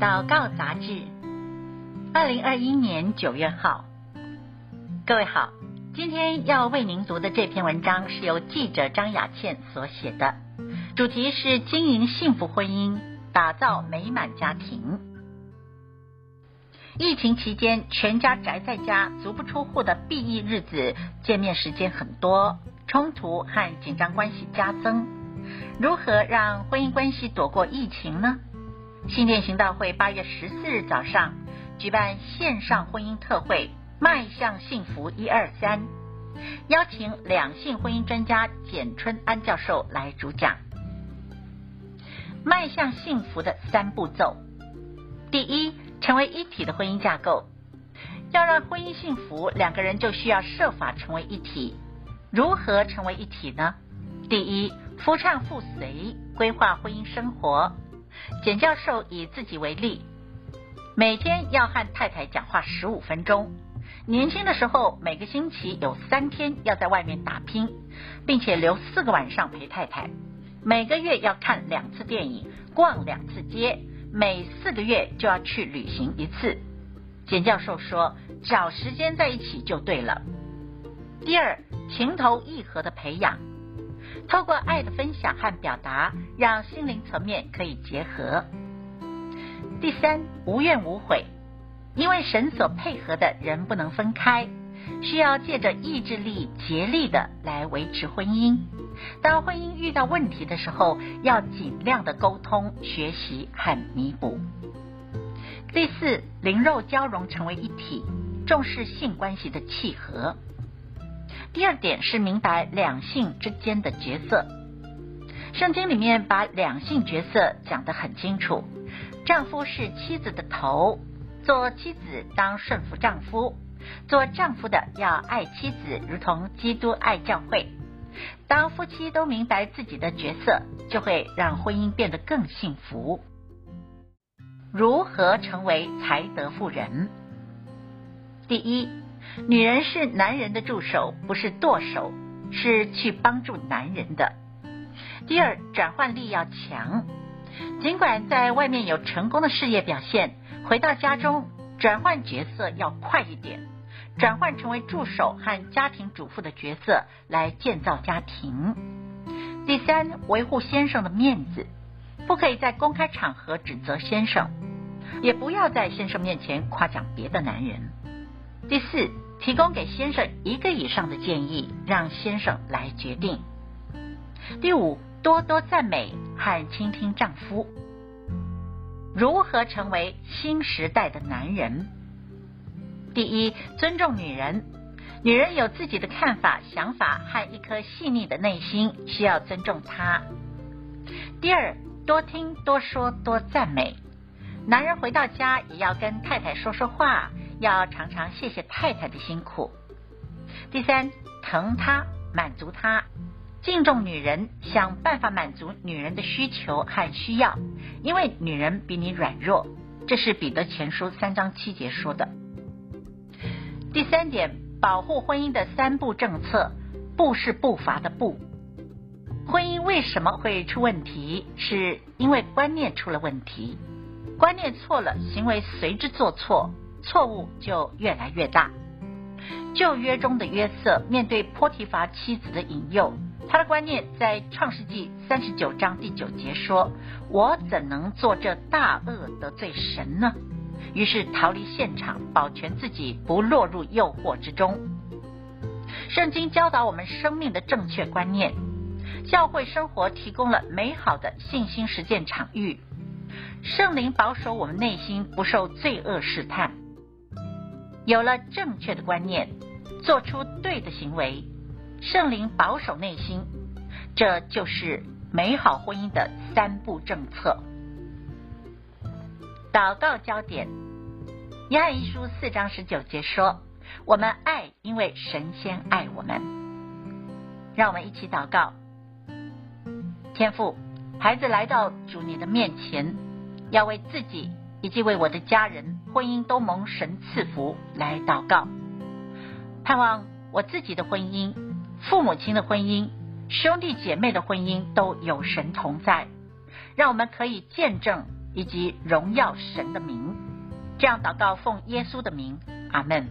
祷告杂志，二零二一年九月号。各位好，今天要为您读的这篇文章是由记者张雅倩所写的，主题是经营幸福婚姻，打造美满家庭。疫情期间，全家宅在家，足不出户的避疫日子，见面时间很多，冲突和紧张关系加增。如何让婚姻关系躲过疫情呢？新店行道会八月十四日早上举办线上婚姻特会，迈向幸福一二三，邀请两性婚姻专家简春安教授来主讲。迈向幸福的三步骤：第一，成为一体的婚姻架构。要让婚姻幸福，两个人就需要设法成为一体。如何成为一体呢？第一，夫唱妇随，规划婚姻生活。简教授以自己为例，每天要和太太讲话十五分钟。年轻的时候，每个星期有三天要在外面打拼，并且留四个晚上陪太太。每个月要看两次电影，逛两次街，每四个月就要去旅行一次。简教授说，找时间在一起就对了。第二，情投意合的培养。透过爱的分享和表达，让心灵层面可以结合。第三，无怨无悔，因为神所配合的人不能分开，需要借着意志力竭力的来维持婚姻。当婚姻遇到问题的时候，要尽量的沟通、学习和弥补。第四，灵肉交融成为一体，重视性关系的契合。第二点是明白两性之间的角色。圣经里面把两性角色讲得很清楚：丈夫是妻子的头，做妻子当顺服丈夫；做丈夫的要爱妻子，如同基督爱教会。当夫妻都明白自己的角色，就会让婚姻变得更幸福。如何成为才德妇人？第一。女人是男人的助手，不是舵手，是去帮助男人的。第二，转换力要强，尽管在外面有成功的事业表现，回到家中转换角色要快一点，转换成为助手和家庭主妇的角色来建造家庭。第三，维护先生的面子，不可以在公开场合指责先生，也不要在先生面前夸奖别的男人。第四，提供给先生一个以上的建议，让先生来决定。第五，多多赞美和倾听丈夫。如何成为新时代的男人？第一，尊重女人。女人有自己的看法、想法和一颗细腻的内心，需要尊重她。第二，多听、多说、多赞美。男人回到家也要跟太太说说话。要常常谢谢太太的辛苦。第三，疼她，满足她，敬重女人，想办法满足女人的需求和需要，因为女人比你软弱。这是彼得前书三章七节说的。第三点，保护婚姻的三步政策，步是步伐的步。婚姻为什么会出问题？是因为观念出了问题，观念错了，行为随之做错。错误就越来越大。旧约中的约瑟面对波提伐妻子的引诱，他的观念在创世纪三十九章第九节说：“我怎能做这大恶得罪神呢？”于是逃离现场，保全自己不落入诱惑之中。圣经教导我们生命的正确观念，教会生活提供了美好的信心实践场域，圣灵保守我们内心不受罪恶试探。有了正确的观念，做出对的行为，圣灵保守内心，这就是美好婚姻的三步政策。祷告焦点：约翰一书四章十九节说：“我们爱，因为神仙爱我们。”让我们一起祷告。天父，孩子来到主你的面前，要为自己。以及为我的家人婚姻都蒙神赐福来祷告，盼望我自己的婚姻、父母亲的婚姻、兄弟姐妹的婚姻都有神同在，让我们可以见证以及荣耀神的名。这样祷告，奉耶稣的名，阿门。